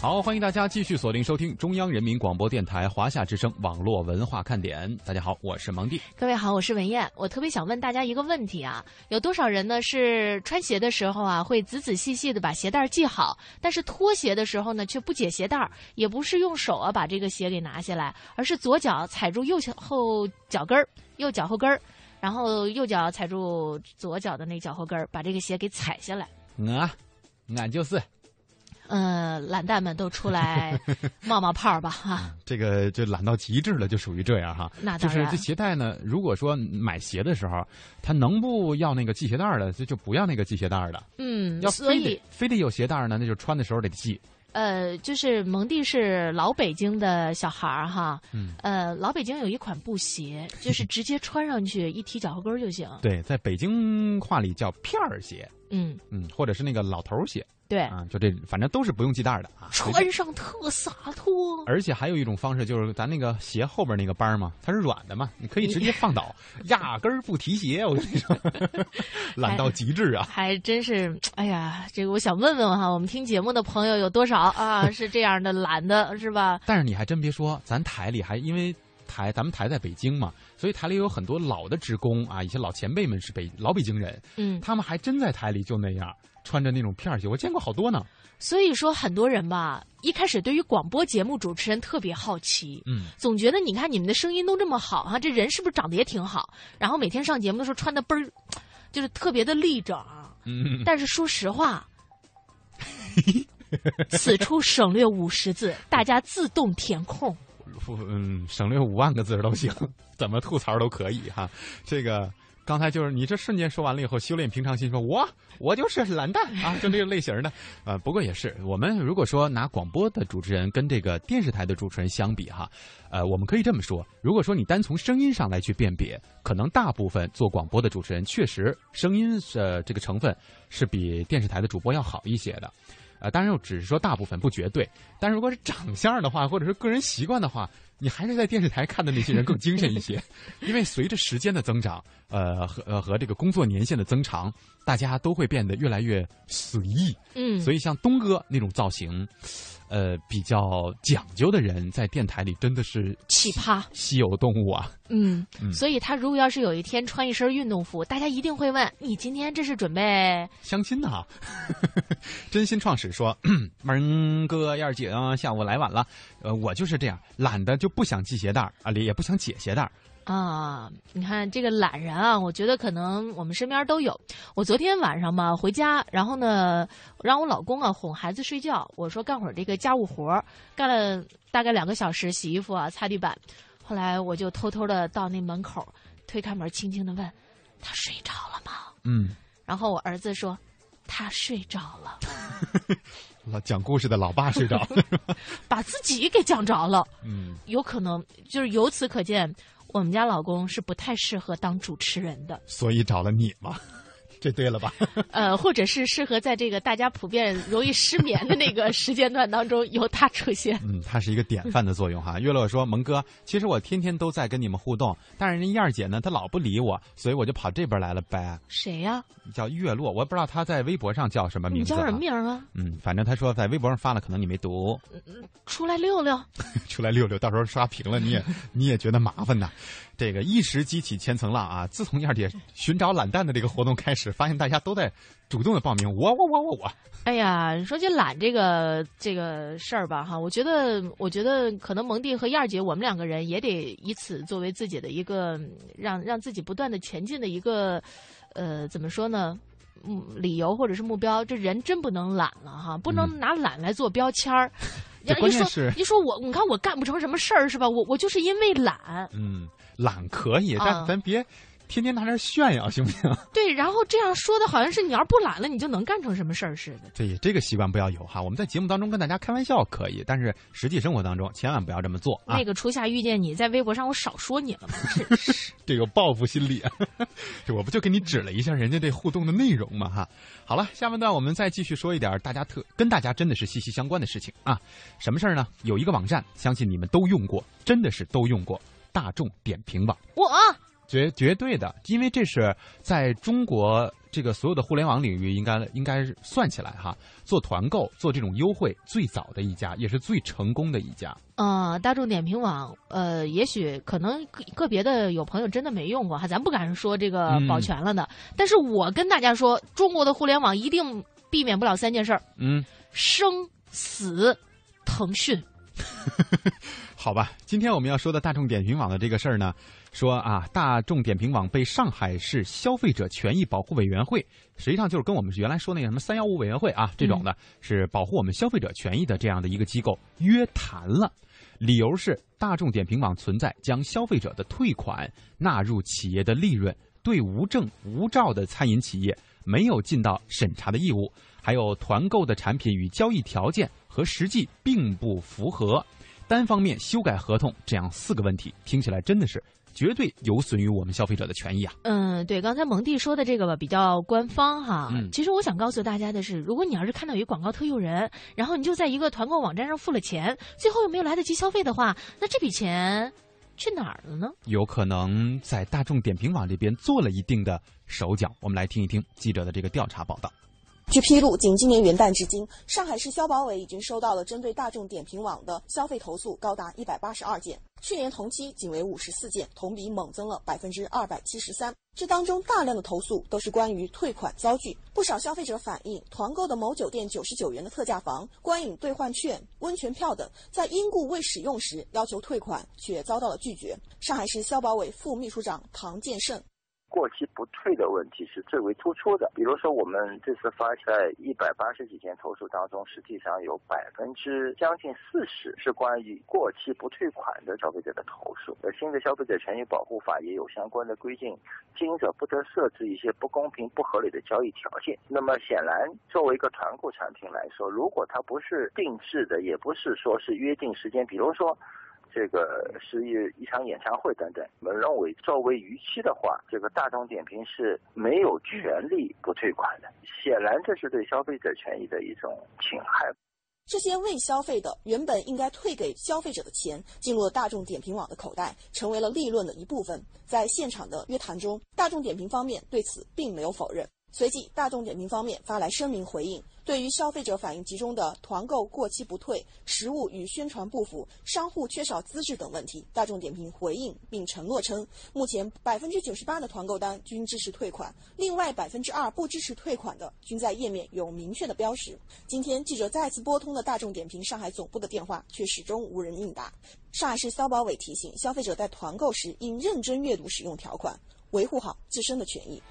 好，欢迎大家继续锁定收听中央人民广播电台华夏之声网络文化看点。大家好，我是蒙蒂。各位好，我是文燕。我特别想问大家一个问题啊，有多少人呢是穿鞋的时候啊会仔仔细细的把鞋带系好，但是脱鞋的时候呢却不解鞋带，也不是用手啊把这个鞋给拿下来，而是左脚踩住右脚后脚跟儿，右脚后跟儿，然后右脚踩住左脚的那脚后跟儿，把这个鞋给踩下来。啊，俺就是。呃，懒蛋们都出来冒冒泡吧哈！这个就懒到极致了，就属于这样哈。那当然，就是这鞋带呢，如果说买鞋的时候，他能不要那个系鞋带的，就就不要那个系鞋带的。嗯，要所以非得非得有鞋带呢，那就穿的时候得系。呃，就是蒙蒂是老北京的小孩儿哈，嗯，呃，老北京有一款布鞋，就是 直接穿上去一提脚后跟就行。对，在北京话里叫片儿鞋，嗯嗯，或者是那个老头儿鞋。对啊，就这，反正都是不用系带的啊。穿上特洒脱。而且还有一种方式，就是咱那个鞋后边那个帮嘛，它是软的嘛，你可以直接放倒，压根儿不提鞋。我跟你说，懒到极致啊！还真是，哎呀，这个我想问问哈，我们听节目的朋友有多少啊？是这样的懒的，是吧？但是你还真别说，咱台里还因为台咱们台在北京嘛，所以台里有很多老的职工啊，一些老前辈们是北老北京人，嗯，他们还真在台里就那样穿着那种片儿鞋，我见过好多呢。所以说，很多人吧，一开始对于广播节目主持人特别好奇，嗯，总觉得你看你们的声音都这么好哈，这人是不是长得也挺好？然后每天上节目的时候穿的倍儿，就是特别的立整。嗯，但是说实话，此处省略五十字，大家自动填空。嗯，省略五万个字都行，怎么吐槽都可以哈。这个刚才就是你这瞬间说完了以后，修炼平常心，说我我就是懒蛋啊，就这个类型的。呃，不过也是，我们如果说拿广播的主持人跟这个电视台的主持人相比哈，呃，我们可以这么说，如果说你单从声音上来去辨别，可能大部分做广播的主持人确实声音呃这个成分是比电视台的主播要好一些的。呃，当然我只是说大部分不绝对，但是如果是长相的话，或者是个人习惯的话，你还是在电视台看的那些人更精神一些，因为随着时间的增长，呃和呃和这个工作年限的增长，大家都会变得越来越随意。嗯，所以像东哥那种造型，呃，比较讲究的人，在电台里真的是奇葩、稀有动物啊。嗯，嗯所以他如果要是有一天穿一身运动服，大家一定会问你今天这是准备相亲呢、真心创始说，门哥燕姐啊，下午来晚了。呃，我就是这样，懒得就不想系鞋带儿啊，也不想解鞋带儿。啊，你看这个懒人啊，我觉得可能我们身边都有。我昨天晚上嘛回家，然后呢让我老公啊哄孩子睡觉，我说干会儿这个家务活儿，干了大概两个小时，洗衣服啊、擦地板。后来我就偷偷的到那门口，推开门，轻轻的问：“他睡着了吗嗯，？”然后我儿子说：“他睡着了，老讲故事的老爸睡着了。把自己给讲着了。”嗯，有可能就是由此可见，我们家老公是不太适合当主持人的。所以找了你嘛，这对了吧？呃，或者是适合在这个大家普遍容易失眠的那个时间段当中由他出现。嗯，它是一个典范的作用哈。月落说：“蒙哥，其实我天天都在跟你们互动，但是人燕儿姐呢，她老不理我，所以我就跑这边来了呗。谁呀、叫月落，我不知道她在微博上叫什么名字、啊。你叫什么名啊？嗯，反正她说在微博上发了，可能你没读，出来溜溜。出来溜溜，到时候刷屏了，你也你也觉得麻烦呐。这个一时激起千层浪啊！自从燕儿姐寻找懒蛋的这个活动开始，发现大家都在主动的报名，我我我我我。哎呀，你说这懒这个这个事儿吧，哈，我觉得，我觉得可能蒙蒂和燕儿姐，我们两个人也得以此作为自己的一个让让自己不断的前进的一个，呃，怎么说呢？嗯，理由或者是目标，这人真不能懒了哈，不能拿懒来做标签儿。这一说关键是一说我，你看我干不成什么事儿是吧？我我就是因为懒。嗯，懒可以，啊但咱别天天拿这炫耀，行不行？对，然后这样说的好像是你要是不懒了，你就能干成什么事儿似的。这这个习惯不要有哈。我们在节目当中跟大家开玩笑可以，但是实际生活当中千万不要这么做啊。那个初夏遇见你在微博上，我少说你了吗？这有 报复心理，这我不就给你指了一下人家这互动的内容嘛？哈，好了，下半段我们再继续说一点大家特跟大家真的是息息相关的事情啊。什么事儿呢？有一个网站，相信你们都用过，真的是都用过，大众点评网。我绝绝对的，因为这是在中国这个所有的互联网领域，应该应该算起来哈，做团购、做这种优惠最早的一家，也是最成功的一家。呃，大众点评网，呃，也许可能个个别的有朋友真的没用过哈，咱不敢说这个嗯保全了的。但是我跟大家说，中国的互联网一定避免不了三件事儿：嗯，生、死、腾讯。好吧，今天我们要说的大众点评网的这个事儿呢，说啊，大众点评网被上海市消费者权益保护委员会，实际上就是跟我们原来说那个什么三幺五委员会啊这种的，是保护我们消费者权益的这样的一个机构约谈了。理由是大众点评网存在将消费者的退款纳入企业的利润，对无证无照的餐饮企业没有尽到审查的义务，还有团购的产品与交易条件和实际并不符合。单方面修改合同，这样四个问题听起来真的是绝对有损于我们消费者的权益啊！嗯，对，刚才蒙蒂说的这个吧，比较官方哈。嗯其实我想告诉大家的是，如果你要是看到有一广告特诱人，然后你就在一个团购网站上付了钱，最后又没有来得及消费的话，那这笔钱去哪儿了呢？有可能在大众点评网这边做了一定的手脚。我们来听一听记者的这个调查报道。据披露，仅今年元旦至今，上海市消保委已经收到了针对大众点评网的消费投诉高达一百八十二件，去年同期仅为五十四件，同比猛增了百分之二百七十三。这当中大量的投诉都是关于退款遭拒，不少消费者反映，团购的某酒店九十九元的特价房、观影兑换券、温泉票等，在因故未使用时要求退款，却遭到了拒绝。上海市消保委副秘书长唐建胜。过期不退的问题是最为突出的。比如说，我们这次发在一百八十几件投诉当中，实际上有百分之将近四十是关于过期不退款的消费者的投诉。而，新的消费者权益保护法也有相关的规定，经营者不得设置一些不公平、不合理的交易条件。那么，显然作为一个团购产品来说，如果它不是定制的，也不是说是约定时间，比如说。这个是一一场演唱会等等，我们认为作为逾期的话，这个大众点评是没有权利不退款的。显然，这是对消费者权益的一种侵害。这些未消费的原本应该退给消费者的钱，进入了大众点评网的口袋，成为了利润的一部分。在现场的约谈中，大众点评方面对此并没有否认。随即，大众点评方面发来声明回应，对于消费者反映集中的团购过期不退、实物与宣传不符、商户缺少资质等问题，大众点评回应并承诺称，目前百分之九十八的团购单均支持退款，另外百分之二不支持退款的均在页面有明确的标识。今天，记者再次拨通了大众点评上海总部的电话，却始终无人应答。上海市消保委提醒消费者在团购时应认真阅读使用条款，维护好自身的权益。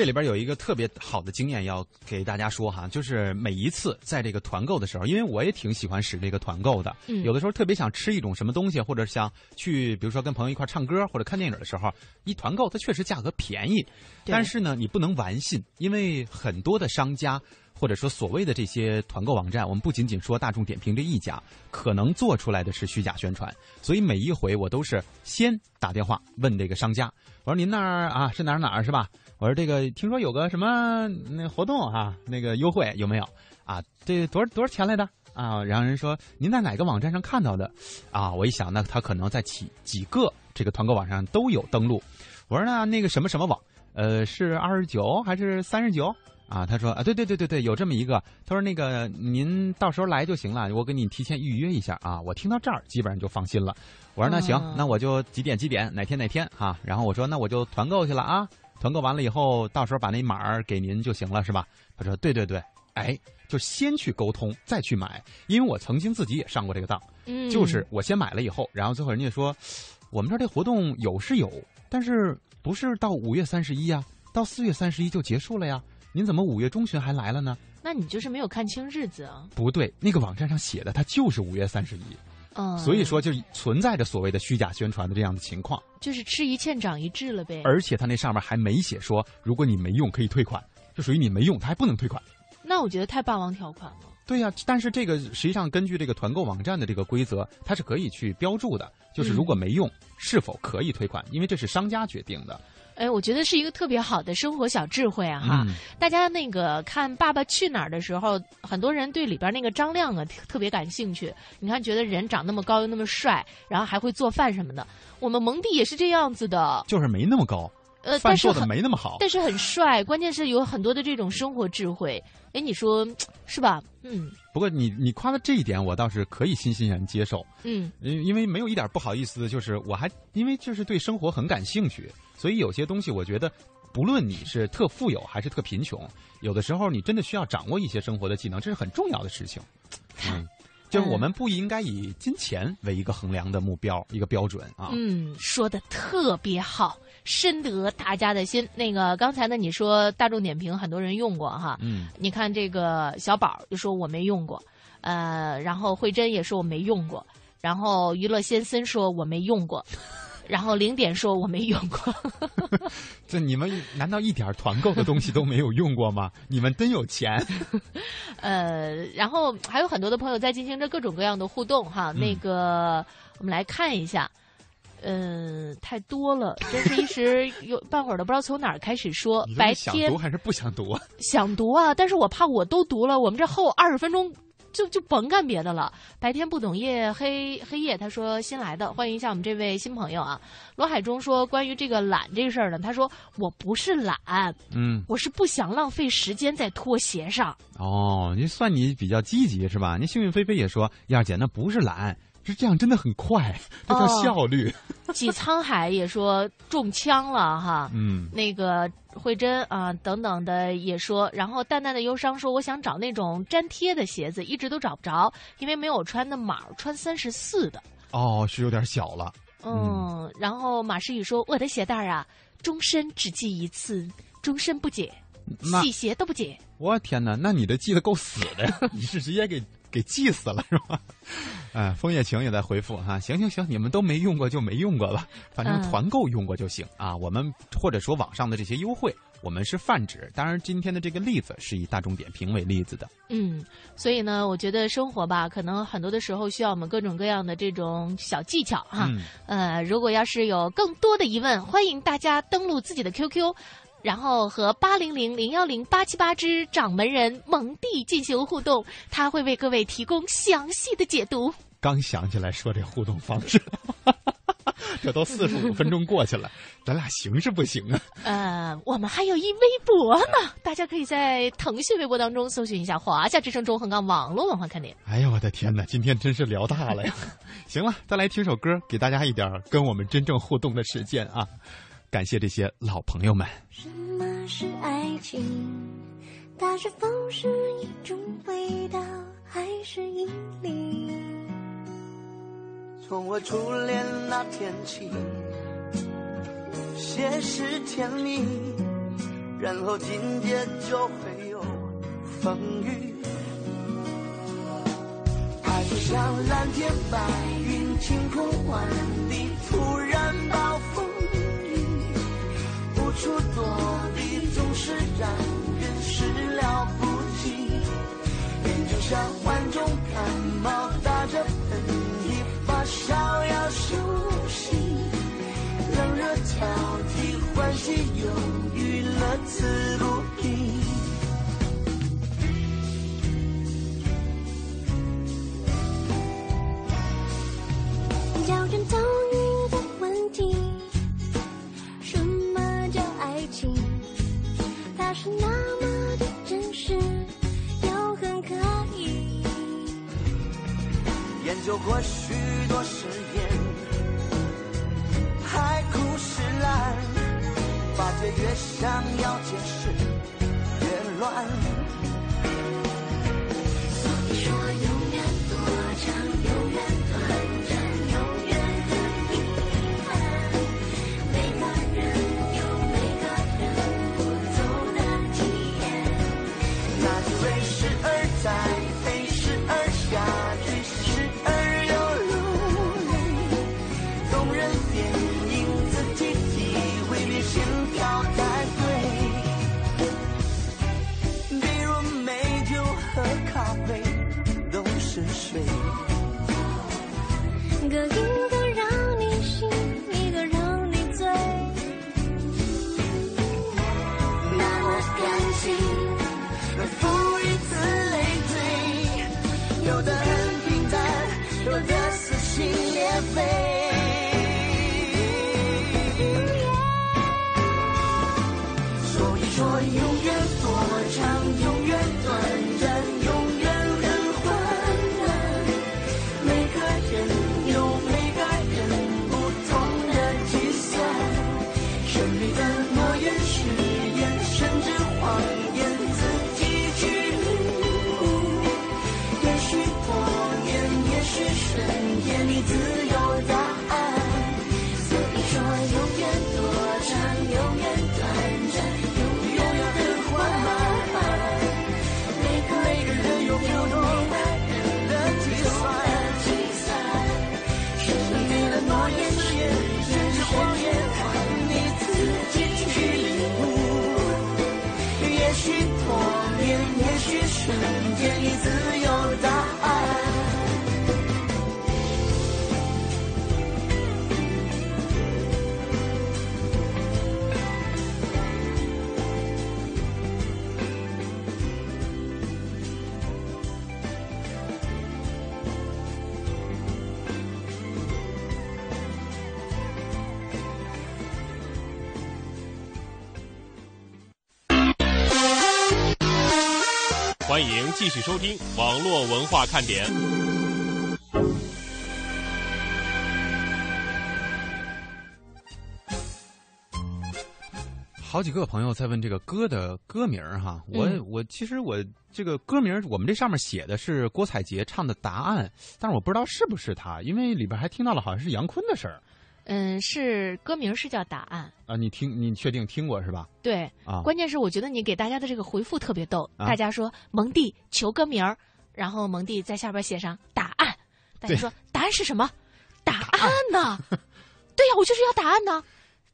这里边有一个特别好的经验要给大家说哈，就是每一次在这个团购的时候，因为我也挺喜欢使这个团购的，嗯有的时候特别想吃一种什么东西，或者想去，比如说跟朋友一块唱歌或者看电影的时候，一团购它确实价格便宜，但是呢，你不能玩信，因为很多的商家。或者说所谓的这些团购网站，我们不仅仅说大众点评这一家，可能做出来的是虚假宣传，所以每一回我都是先打电话问这个商家，我说您那儿啊是哪儿哪儿是吧？我说这个听说有个什么那活动啊，那个优惠有没有啊？这多少多少钱来的啊？然后人说您在哪个网站上看到的？啊，我一想那他可能在几几个这个团购网上都有登录。我说那那个什么什么网，呃，是二十九还是三十九？啊，他说啊，对对对对对，有这么一个。他说那个您到时候来就行了，我给你提前预约一下啊。我听到这儿基本上就放心了。我说那行，嗯那我就几点几点哪天哪天啊。然后我说那我就团购去了啊。团购完了以后，到时候把那码儿给您就行了，是吧？他说对对对，哎，就先去沟通，再去买，因为我曾经自己也上过这个当，嗯就是我先买了以后，然后最后人家说，我们这儿这活动有是有，但是不是到五月三十一呀？到四月三十一就结束了呀？您怎么五月中旬还来了呢？那你就是没有看清日子啊。不对，那个网站上写的它就是五月三十一，嗯，所以说就存在着所谓的虚假宣传的这样的情况，就是吃一堑长一智了呗。而且他那上面还没写说，如果你没用可以退款，就属于你没用，他还不能退款。那我觉得太霸王条款了。对呀、但是这个实际上根据这个团购网站的这个规则，它是可以去标注的，就是如果没用，是否可以退款，因为这是商家决定的。哎，我觉得是一个特别好的生活小智慧啊！哈，嗯大家那个看《爸爸去哪儿》的时候，很多人对里边那个张亮啊特特别感兴趣。你看，觉得人长那么高又那么帅，然后还会做饭什么的。我们蒙蒂也是这样子的，就是没那么高，呃，饭做的但是没那么好。但是很帅。关键是有很多的这种生活智慧。哎，你说是吧？嗯不过你你夸的这一点，我倒是可以欣欣然接受。嗯，因因为没有一点不好意思的，就是我还因为就是对生活很感兴趣，所以有些东西我觉得，不论你是特富有还是特贫穷，有的时候你真的需要掌握一些生活的技能，这是很重要的事情。嗯，就是我们不应该以金钱为一个衡量的目标，一个标准啊。嗯，说的特别好，深得大家的心。那个刚才呢，你说大众点评很多人用过哈，嗯，你看这个小宝就说我没用过，呃，然后慧珍也说我没用过，然后娱乐先森说我没用过，然后零点说我没用过。这你们难道一点团购的东西都没有用过吗？你们真有钱。呃，然后还有很多的朋友在进行着各种各样的互动哈。嗯那个我们来看一下，嗯、太多了，真是一时有半会儿都不知道从哪儿开始说白天想读还是不想读啊？想读啊，但是我怕我都读了，我们这后二十分钟就就甭干别的了。白天不懂夜，黑黑夜。他说新来的，欢迎一下我们这位新朋友啊。罗海中说关于这个懒这个事儿呢，他说我不是懒，嗯，我是不想浪费时间在拖鞋上。哦，你算你比较积极是吧？你幸运菲菲也说，燕儿姐那不是懒，是这样真的很快，这叫哦效率。季沧海也说中枪了哈，嗯那个慧珍啊等等的也说，然后淡淡的忧伤说，我想找那种粘贴的鞋子，一直都找不着，因为没有穿的码，穿三十四的。哦，是有点小了。嗯，然后马诗雨说，我的鞋带儿啊，终身只系一次，终身不解，那洗鞋都不解。我天哪，那你这系得够死的呀！你是直接给给记死了是吧？哎，枫叶情也在回复哈，行行行，你们都没用过就没用过了，反正嗯团购用过就行、啊。我们或者说网上的这些优惠，我们是泛指。当然，今天的这个例子是以大众点评为例子的。嗯，所以呢，我觉得生活吧，可能很多的时候需要我们各种各样的这种小技巧哈。嗯呃，如果要是有更多的疑问，欢迎大家登录自己的 QQ。然后和八零零零幺零八七八之掌门人蒙蒂进行互动，他会为各位提供详细的解读。刚想起来说这互动方式，这都四十五分钟过去了，咱俩行是不行啊？呃，我们还有一微博呢，大家可以在腾讯微博当中搜寻一下“华夏之声中横杠网络文化看点”。哎呀，我的天哪，今天真是聊大了呀！行了，再来听首歌，给大家一点跟我们真正互动的时间啊！感谢这些老朋友们。什么是爱情？它是否是一种味道，还是引力？从我初恋那天起，先是甜蜜，然后紧接就会有风雨。爱就像蓝天白云，晴空万里，突然暴风雨，处躲避，总是让人始料不及。人就像患重感冒，打着喷嚏，发烧要休息，冷热交替，欢喜忧郁，乐此不是那么的真实，又很可疑。研究过许多实验，海枯石烂，发觉越想要解释越乱。所以说，永远多长，各一个欢迎继续收听网络文化看点。好几个朋友在问这个歌的歌名儿哈，我、嗯我其实我这个歌名儿我们这上面写的是郭采洁唱的《答案》，但是我不知道是不是他，因为里边还听到了好像是杨坤的事儿嗯，是歌名是叫《答案啊。你听你确定听过是吧？》，对，啊关键是我觉得你给大家的这个回复特别逗，啊大家说蒙蒂求歌名儿，然后蒙蒂在下边写上答案，大家说答案是什么？答案呢？对呀，我就是要答案呢，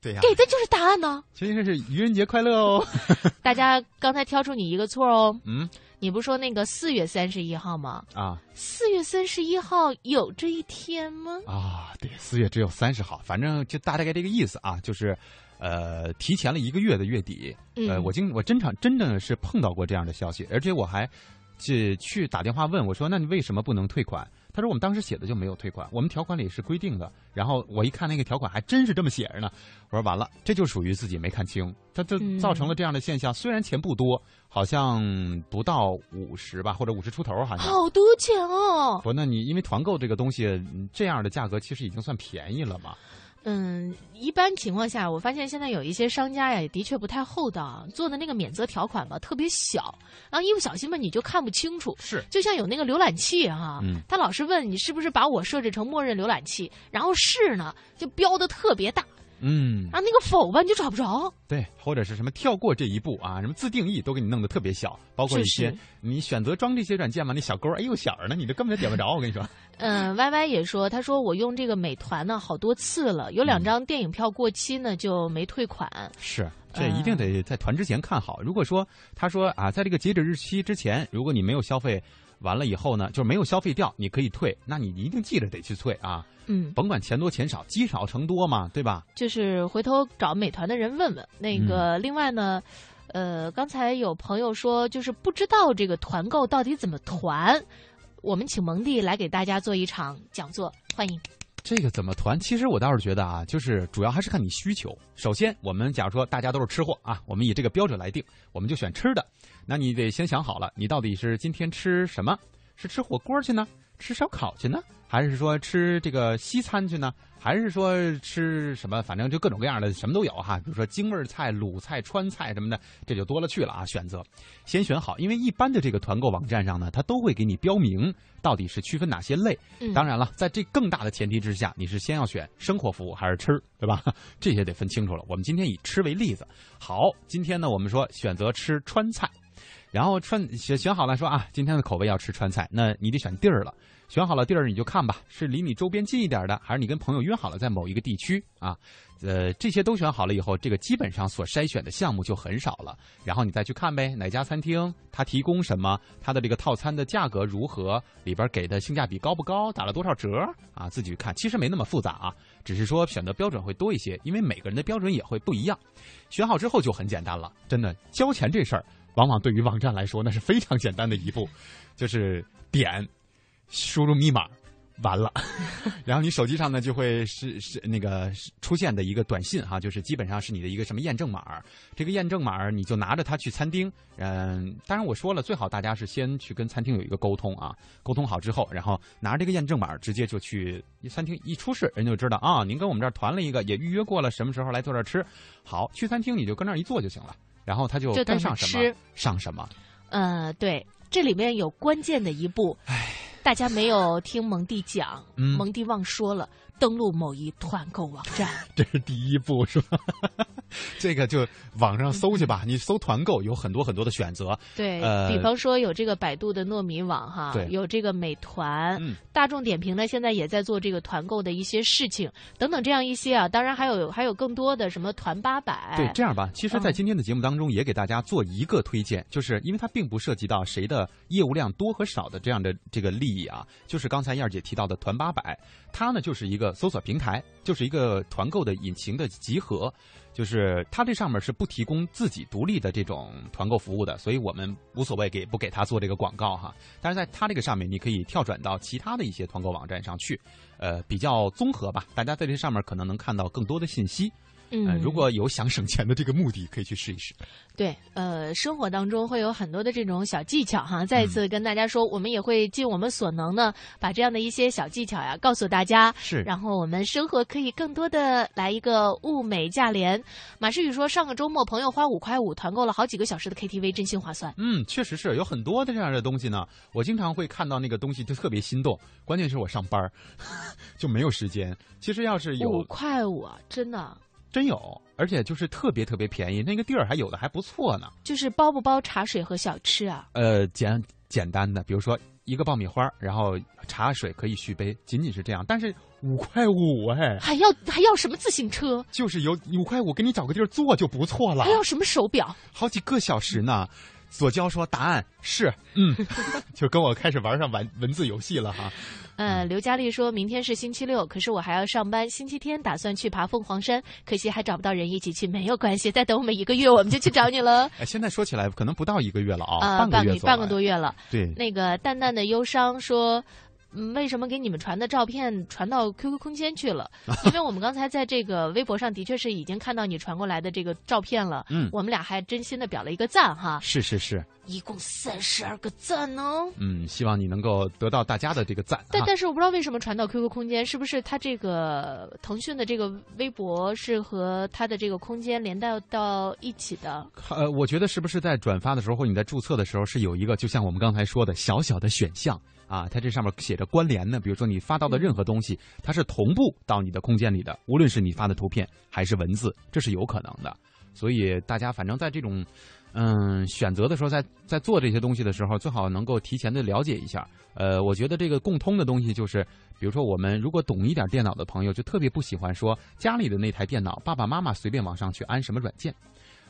对呀、给的就是答案呢。其实是愚人节快乐哦。大家刚才挑出你一个错哦，嗯你不说那个四月三十一号吗？啊四月三十一号有这一天吗？啊，对，四月只有三十号，反正就大概这个意思啊，就是呃，提前了一个月的月底。呃，嗯我经我真常真的是碰到过这样的消息，而且我还去去打电话问我说，那你为什么不能退款？他说我们当时写的就没有退款，我们条款里是规定的。然后我一看那个条款还真是这么写着呢，我说完了，这就属于自己没看清，他这嗯造成了这样的现象。虽然钱不多，好像不到五十吧，或者五十出头，好像。好多钱哦。不，那你因为团购这个东西，嗯这样的价格其实已经算便宜了嘛。嗯，一般情况下，我发现现在有一些商家呀，也的确不太厚道，做的那个免责条款吧特别小，然后一不小心吧你就看不清楚。是，就像有那个浏览器哈、嗯他老是问你是不是把我设置成默认浏览器，然后是呢就标的特别大，嗯，啊那个否吧你就找不着。对，或者是什么跳过这一步啊，什么自定义都给你弄得特别小，包括一些你选择装这些软件嘛，那小勾儿哎呦小儿呢，你这根本就点不着。我跟你说，嗯，Y Y 也说，他说我用这个美团呢好多次了，有两张电影票过期呢就没退款。是这一定得在团之前看好。如果说他说啊，在这个截止日期之前，如果你没有消费完了以后呢，就是没有消费掉，你可以退，那你一定记着得去退啊。嗯，甭管钱多钱少，积少成多嘛，对吧？就是回头找美团的人问问。那嗯个，另外呢，呃，刚才有朋友说，就是不知道这个团购到底怎么团，我们请蒙蒂来给大家做一场讲座，欢迎。这个怎么团？其实我倒是觉得啊，就是主要还是看你需求。首先，我们假如说大家都是吃货啊，我们以这个标准来定，我们就选吃的。那你得先想好了，你到底是今天吃什么？是吃火锅去呢？吃烧烤去呢？还是说吃这个西餐去呢？还是说吃什么？反正就各种各样的，什么都有哈。比如说京味儿菜、鲁菜、川菜什么的，这就多了去了啊。选择先选好，因为一般的这个团购网站上呢，它都会给你标明到底是区分哪些类。嗯当然了，在这更大的前提之下，你是先要选生活服务还是吃，对吧？这些得分清楚了。我们今天以吃为例子。好，今天呢，我们说选择吃川菜。然后川选选好了说啊，今天的口味要吃川菜，那你得选地儿了。选好了地儿，你就看吧，是离你周边近一点的，还是你跟朋友约好了在某一个地区啊？呃，这些都选好了以后，这个基本上所筛选的项目就很少了。然后你再去看呗，哪家餐厅它提供什么，它的这个套餐的价格如何，里边给的性价比高不高，打了多少折啊？自己去看，其实没那么复杂啊，只是说选择标准会多一些，因为每个人的标准也会不一样。选好之后就很简单了，真的交钱这事儿，往往对于网站来说那是非常简单的一步，就是点。输入密码，完了，然后你手机上呢就会是是那个出现的一个短信哈，就是基本上是你的一个什么验证码，这个验证码你就拿着它去餐厅，嗯，当然我说了，最好大家是先去跟餐厅有一个沟通啊，沟通好之后，然后拿着这个验证码直接就去餐厅一出示，人就知道啊，您跟我们这儿团了一个，也预约过了，什么时候来坐这儿吃，好，去餐厅你就跟那儿一坐就行了，然后他就该上什么上什么。呃，对，这里面有关键的一步，大家没有听蒙蒂讲，嗯蒙蒂忘说了，登录某一团购网站。这是第一步，是吧？这个就网上搜去吧，你搜团购有很多很多的选择。对、呃比方说有这个百度的糯米网哈对，有这个美团、嗯大众点评呢，现在也在做这个团购的一些事情等等这样一些啊，当然还有还有更多的什么团八百，对，这样吧，其实，在嗯今天的节目当中，也给大家做一个推荐，就是因为它并不涉及到谁的业务量多和少的这样的这个利益啊，就是刚才燕儿姐提到的团八百，它呢就是一个搜索平台，就是一个团购的引擎的集合。就是它这上面是不提供自己独立的这种团购服务的，所以我们无所谓给不给他做这个广告哈。但是在他这个上面，你可以跳转到其他的一些团购网站上去，呃，比较综合吧。大家在这上面可能能看到更多的信息。嗯呃如果有想省钱的这个目的，可以去试一试。对，呃，生活当中会有很多的这种小技巧哈。再一次跟大家说，我们也会尽我们所能呢，把这样的一些小技巧呀告诉大家。是然后我们生活可以更多的来一个物美价廉。马世宇说，上个周末朋友花五块五团购了好几个小时的 KTV，真心划算。嗯，确实是有很多的这样的东西呢。我经常会看到那个东西就特别心动，关键是我上班 就没有时间。其实要是有五块五啊，真的真有，而且就是特别特别便宜，那个地儿还有的还不错呢。就是包不包茶水和小吃啊？呃，简简单的，比如说一个爆米花，然后茶水可以续杯，仅仅是这样。但是五块五哎，还要还要什么自行车？就是有五块五，给你找个地儿坐就不错了还。要什么手表？好几个小时呢。左娇说答案是嗯，就跟我开始玩上文文字游戏了哈。呃，刘佳丽说明天是星期六，可是我还要上班。星期天打算去爬凤凰山，可惜还找不到人一起去。没有关系，再等我们一个月，我们就去找你了。哎，现在说起来可能不到一个月了啊，啊，半个月半个多月了。对，那个淡淡的忧伤说。嗯，为什么给你们传的照片传到 QQ 空间去了？因为我们刚才在这个微博上的确是已经看到你传过来的这个照片了。嗯，我们俩还真心的表了一个赞哈。是是是，一共三十二个赞呢。嗯，希望你能够得到大家的这个赞。但但是我不知道为什么传到 QQ 空间，是不是它这个腾讯的这个微博是和它的这个空间连带到一起的？呃，我觉得是不是在转发的时候或你在注册的时候是有一个，就像我们刚才说的小小的选项。啊，它这上面写着关联呢，比如说你发到的任何东西，它是同步到你的空间里的，无论是你发的图片还是文字，这是有可能的。所以大家反正在这种，嗯，选择的时候，在在做这些东西的时候，最好能够提前的了解一下。呃，我觉得这个共通的东西就是，比如说我们如果懂一点电脑的朋友，就特别不喜欢说家里的那台电脑，爸爸妈妈随便往上去安什么软件。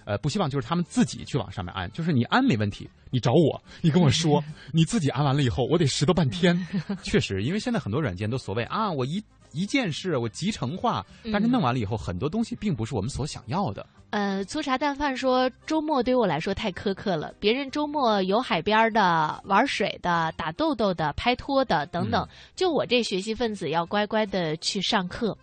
呃，不希望就是他们自己去往上面安，就是你安没问题，你找我，你跟我说，你自己安完了以后，我得拾掇半天。确实，因为现在很多软件都所谓啊，我一一件事我集成化，但是弄完了以后，很多东西并不是我们所想要的。呃，粗茶淡饭说周末对我来说太苛刻了，别人周末游海边的、玩水的、打豆豆的、拍拖的等等，就我这学习分子要乖乖的去上课。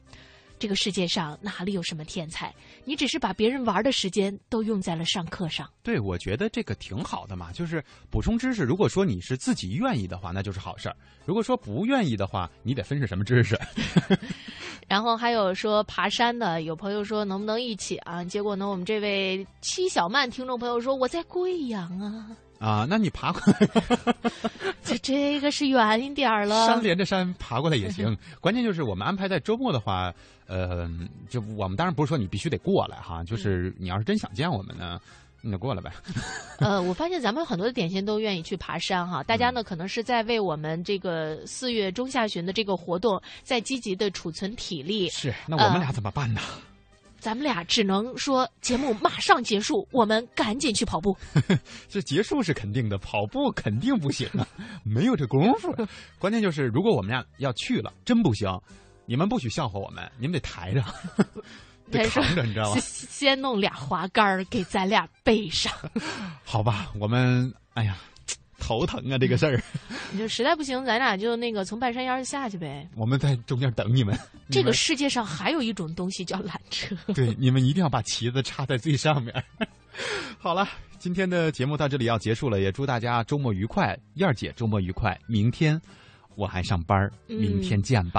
这个世界上哪里有什么天才？你只是把别人玩的时间都用在了上课上。对，我觉得这个挺好的嘛，就是补充知识。如果说你是自己愿意的话，那就是好事儿；如果说不愿意的话，你得分是什么知识。然后还有说爬山的，有朋友说能不能一起啊？结果呢，我们这位七小曼听众朋友说我在贵阳啊。啊，那你爬过来，这这个是远一点儿了。山连着山爬过来也行，关键就是我们安排在周末的话，呃，就我们当然不是说你必须得过来哈，就是你要是真想见我们呢，你就过来呗。呃，我发现咱们有很多的点心都愿意去爬山哈，大家呢可能是在为我们这个四月中下旬的这个活动在积极的储存体力。是，那我们俩怎么办呢？咱们俩只能说节目马上结束，我们赶紧去跑步。这结束是肯定的，跑步肯定不行啊，没有这功夫。关键就是如果我们俩要去了，真不行，你们不许笑话我们，你们得抬着，得扛着，你知道吗？先弄俩滑杆给咱俩背上。好吧，我们哎呀。头疼啊，这个事儿。你就实在不行，咱俩就那个从半山腰下去呗。我们在中间等你们。这个世界上还有一种东西叫缆车。对，你们一定要把旗子插在最上面。好了，今天的节目到这里要结束了，也祝大家周末愉快。燕儿姐周末愉快，明天我还上班，明天见吧。